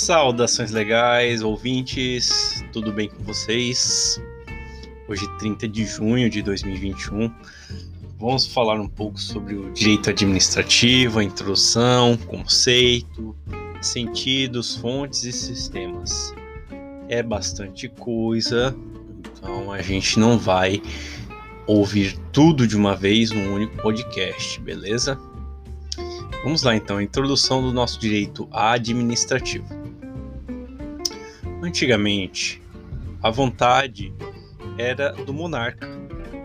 Saudações legais, ouvintes, tudo bem com vocês? Hoje, 30 de junho de 2021, vamos falar um pouco sobre o direito administrativo, a introdução, conceito, sentidos, fontes e sistemas. É bastante coisa, então a gente não vai ouvir tudo de uma vez num único podcast, beleza? Vamos lá então, introdução do nosso direito administrativo. Antigamente, a vontade era do monarca.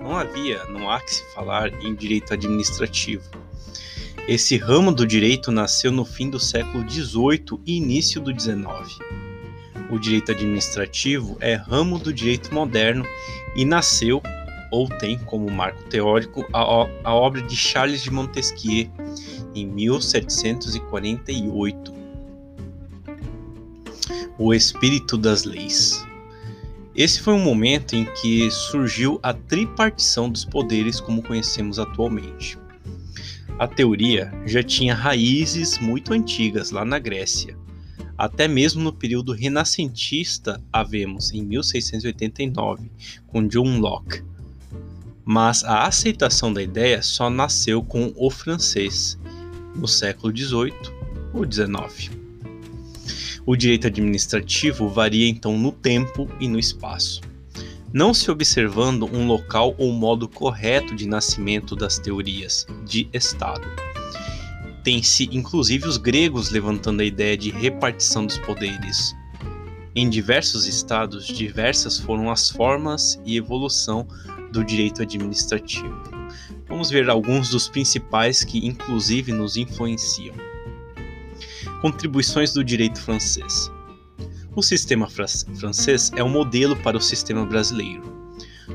Não havia, não há que se falar em direito administrativo. Esse ramo do direito nasceu no fim do século XVIII e início do XIX. O direito administrativo é ramo do direito moderno e nasceu ou tem como marco teórico a, obra de Charles de Montesquieu em 1748. O espírito das leis. Esse foi um momento em que surgiu a tripartição dos poderes como conhecemos atualmente. A teoria já tinha raízes muito antigas lá na Grécia. Até mesmo no período renascentista, havemos em 1689, com John Locke, mas a aceitação da ideia só nasceu com o francês no século XVIII ou XIX. O direito administrativo varia então no tempo e no espaço, não se observando um local ou modo correto de nascimento das teorias de Estado. Tem-se inclusive os gregos levantando a ideia de repartição dos poderes. Em diversos estados, diversas foram as formas e evolução do direito administrativo. Vamos ver alguns dos principais que, inclusive, nos influenciam. Contribuições do direito francês. O sistema francês é um modelo para o sistema brasileiro.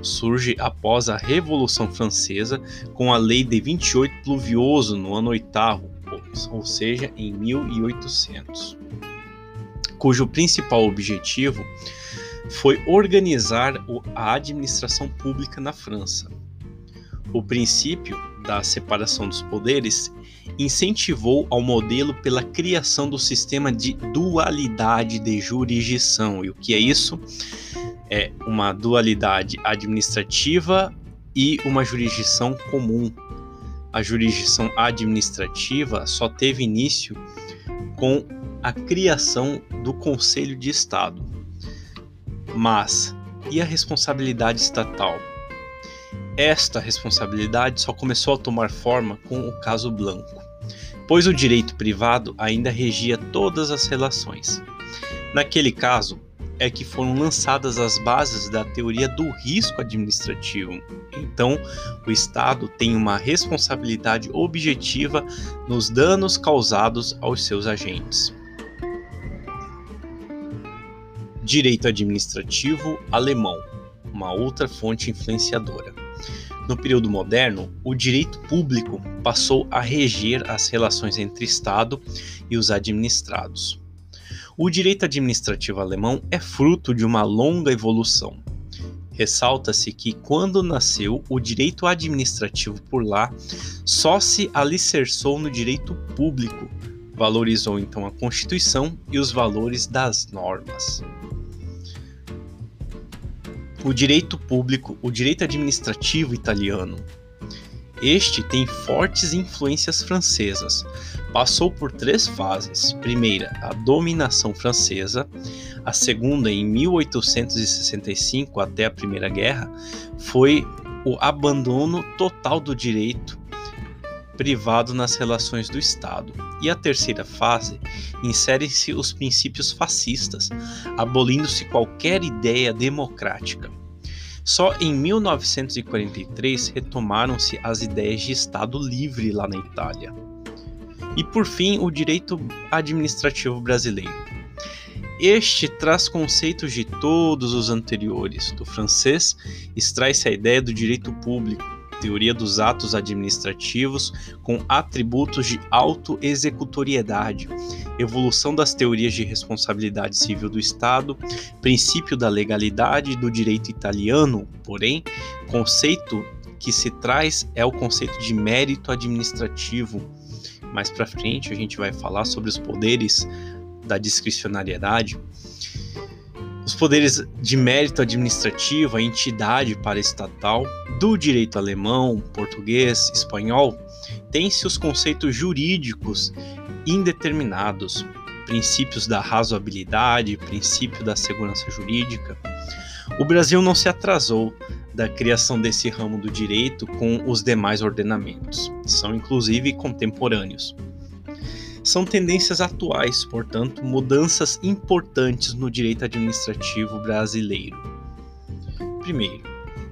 Surge após a Revolução Francesa com a Lei de 28 Pluvioso no ano oitavo, ou seja, em 1800, cujo principal objetivo foi organizar a administração pública na França. O princípio da separação dos poderes incentivou ao modelo pela criação do sistema de dualidade de jurisdição. E o que é isso? É uma dualidade administrativa e uma jurisdição comum. A jurisdição administrativa só teve início com a criação do Conselho de Estado. Mas e a responsabilidade estatal? Esta responsabilidade só começou a tomar forma com o caso Blanco, pois o direito privado ainda regia todas as relações. Naquele caso, é que foram lançadas as bases da teoria do risco administrativo. Então, o Estado tem uma responsabilidade objetiva nos danos causados aos seus agentes. Direito administrativo alemão, uma outra fonte influenciadora. No período moderno, o direito público passou a reger as relações entre Estado e os administrados. O direito administrativo alemão é fruto de uma longa evolução. Ressalta-se que, quando nasceu, o direito administrativo por lá só se alicerçou no direito público, valorizou então a Constituição e os valores das normas o direito público, o direito administrativo italiano. Este tem fortes influências francesas. Passou por três fases. Primeira, a dominação francesa. A segunda, em 1865 até a Primeira Guerra, foi o abandono total do direito privado nas relações do Estado. E a terceira fase inserem-se os princípios fascistas, abolindo-se qualquer ideia democrática. Só em 1943 retomaram-se as ideias de Estado livre lá na Itália. E por fim, o direito administrativo brasileiro. Este traz conceitos de todos os anteriores. Do francês, extrai-se a ideia do direito público, teoria dos atos administrativos com atributos de autoexecutoriedade, evolução das teorias de responsabilidade civil do Estado, princípio da legalidade do direito italiano, porém, conceito que se traz é o conceito de mérito administrativo. Mais para frente a gente vai falar sobre os poderes da discricionariedade, poderes de mérito administrativo, a entidade paraestatal, do direito alemão, português, espanhol, têm-se os conceitos jurídicos indeterminados, princípios da razoabilidade, princípio da segurança jurídica. O Brasil não se atrasou da criação desse ramo do direito com os demais ordenamentos, são inclusive contemporâneos. São tendências atuais, portanto, mudanças importantes no direito administrativo brasileiro. Primeiro,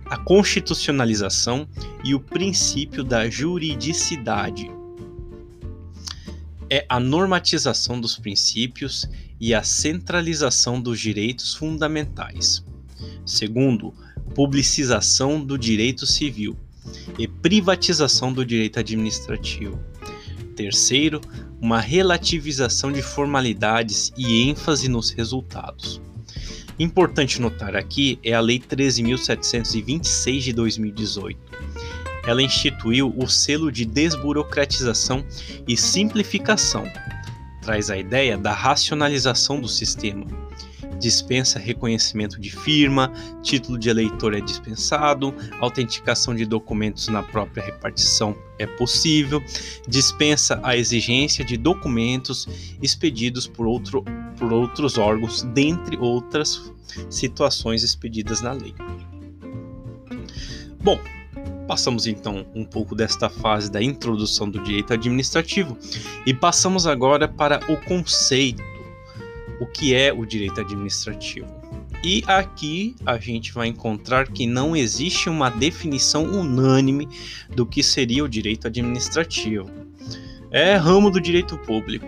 a constitucionalização e o princípio da juridicidade. É a normatização dos princípios e a centralização dos direitos fundamentais. Segundo, publicização do direito civil e privatização do direito administrativo. Terceiro, uma relativização de formalidades e ênfase nos resultados. Importante notar aqui é a Lei 13.726 de 2018. Ela instituiu o selo de desburocratização e simplificação. Traz a ideia da racionalização do sistema, dispensa reconhecimento de firma, título de eleitor é dispensado, autenticação de documentos na própria repartição é possível, dispensa a exigência de documentos expedidos por, outro, por outros órgãos, dentre outras situações expedidas na lei. Bom, Passamos então um pouco desta fase da introdução do direito administrativo e passamos agora para o conceito o que é o direito administrativo. E aqui a gente vai encontrar que não existe uma definição unânime do que seria o direito administrativo. É ramo do direito público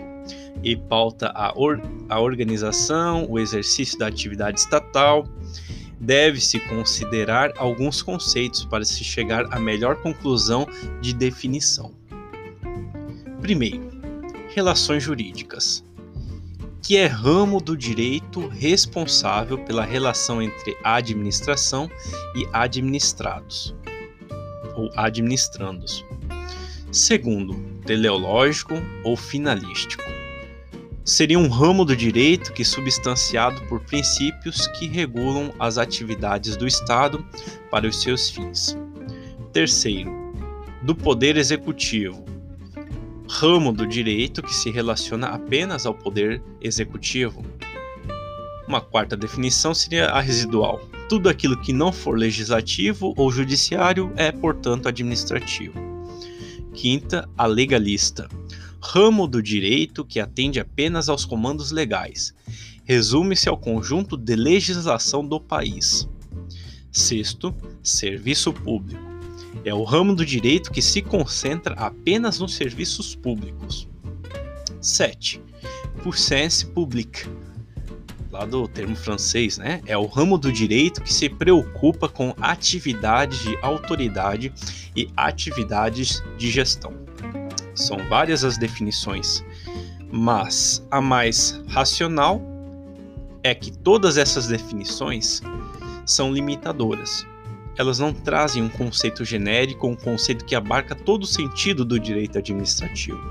e pauta a, or a organização, o exercício da atividade estatal. Deve-se considerar alguns conceitos para se chegar à melhor conclusão de definição. Primeiro, relações jurídicas que é ramo do direito responsável pela relação entre administração e administrados, ou administrandos. Segundo, teleológico ou finalístico. Seria um ramo do direito que substanciado por princípios que regulam as atividades do Estado para os seus fins. Terceiro, do poder executivo, ramo do direito que se relaciona apenas ao poder executivo. Uma quarta definição seria a residual. Tudo aquilo que não for legislativo ou judiciário é, portanto, administrativo. Quinta, a legalista. Ramo do direito que atende apenas aos comandos legais. Resume-se ao conjunto de legislação do país. Sexto, serviço público é o ramo do direito que se concentra apenas nos serviços públicos. 7. Puissance publique, lá do termo francês, né? É o ramo do direito que se preocupa com atividades de autoridade e atividades de gestão. São várias as definições, mas a mais racional é que todas essas definições são limitadoras elas não trazem um conceito genérico um conceito que abarca todo o sentido do direito administrativo.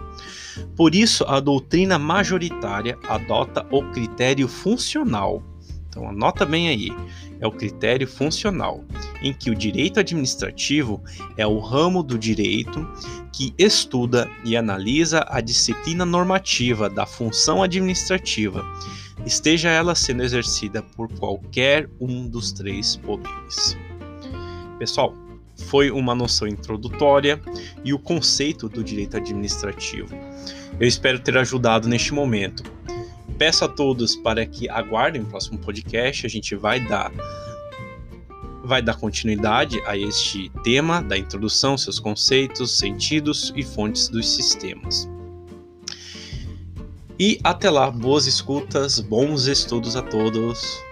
Por isso, a doutrina majoritária adota o critério funcional. Então, anota bem aí, é o critério funcional, em que o direito administrativo é o ramo do direito que estuda e analisa a disciplina normativa da função administrativa, esteja ela sendo exercida por qualquer um dos três poderes. Pessoal, foi uma noção introdutória e o conceito do direito administrativo. Eu espero ter ajudado neste momento. Peço a todos para que aguardem o próximo podcast, a gente vai dar vai dar continuidade a este tema da introdução, seus conceitos, sentidos e fontes dos sistemas. E até lá, boas escutas, bons estudos a todos.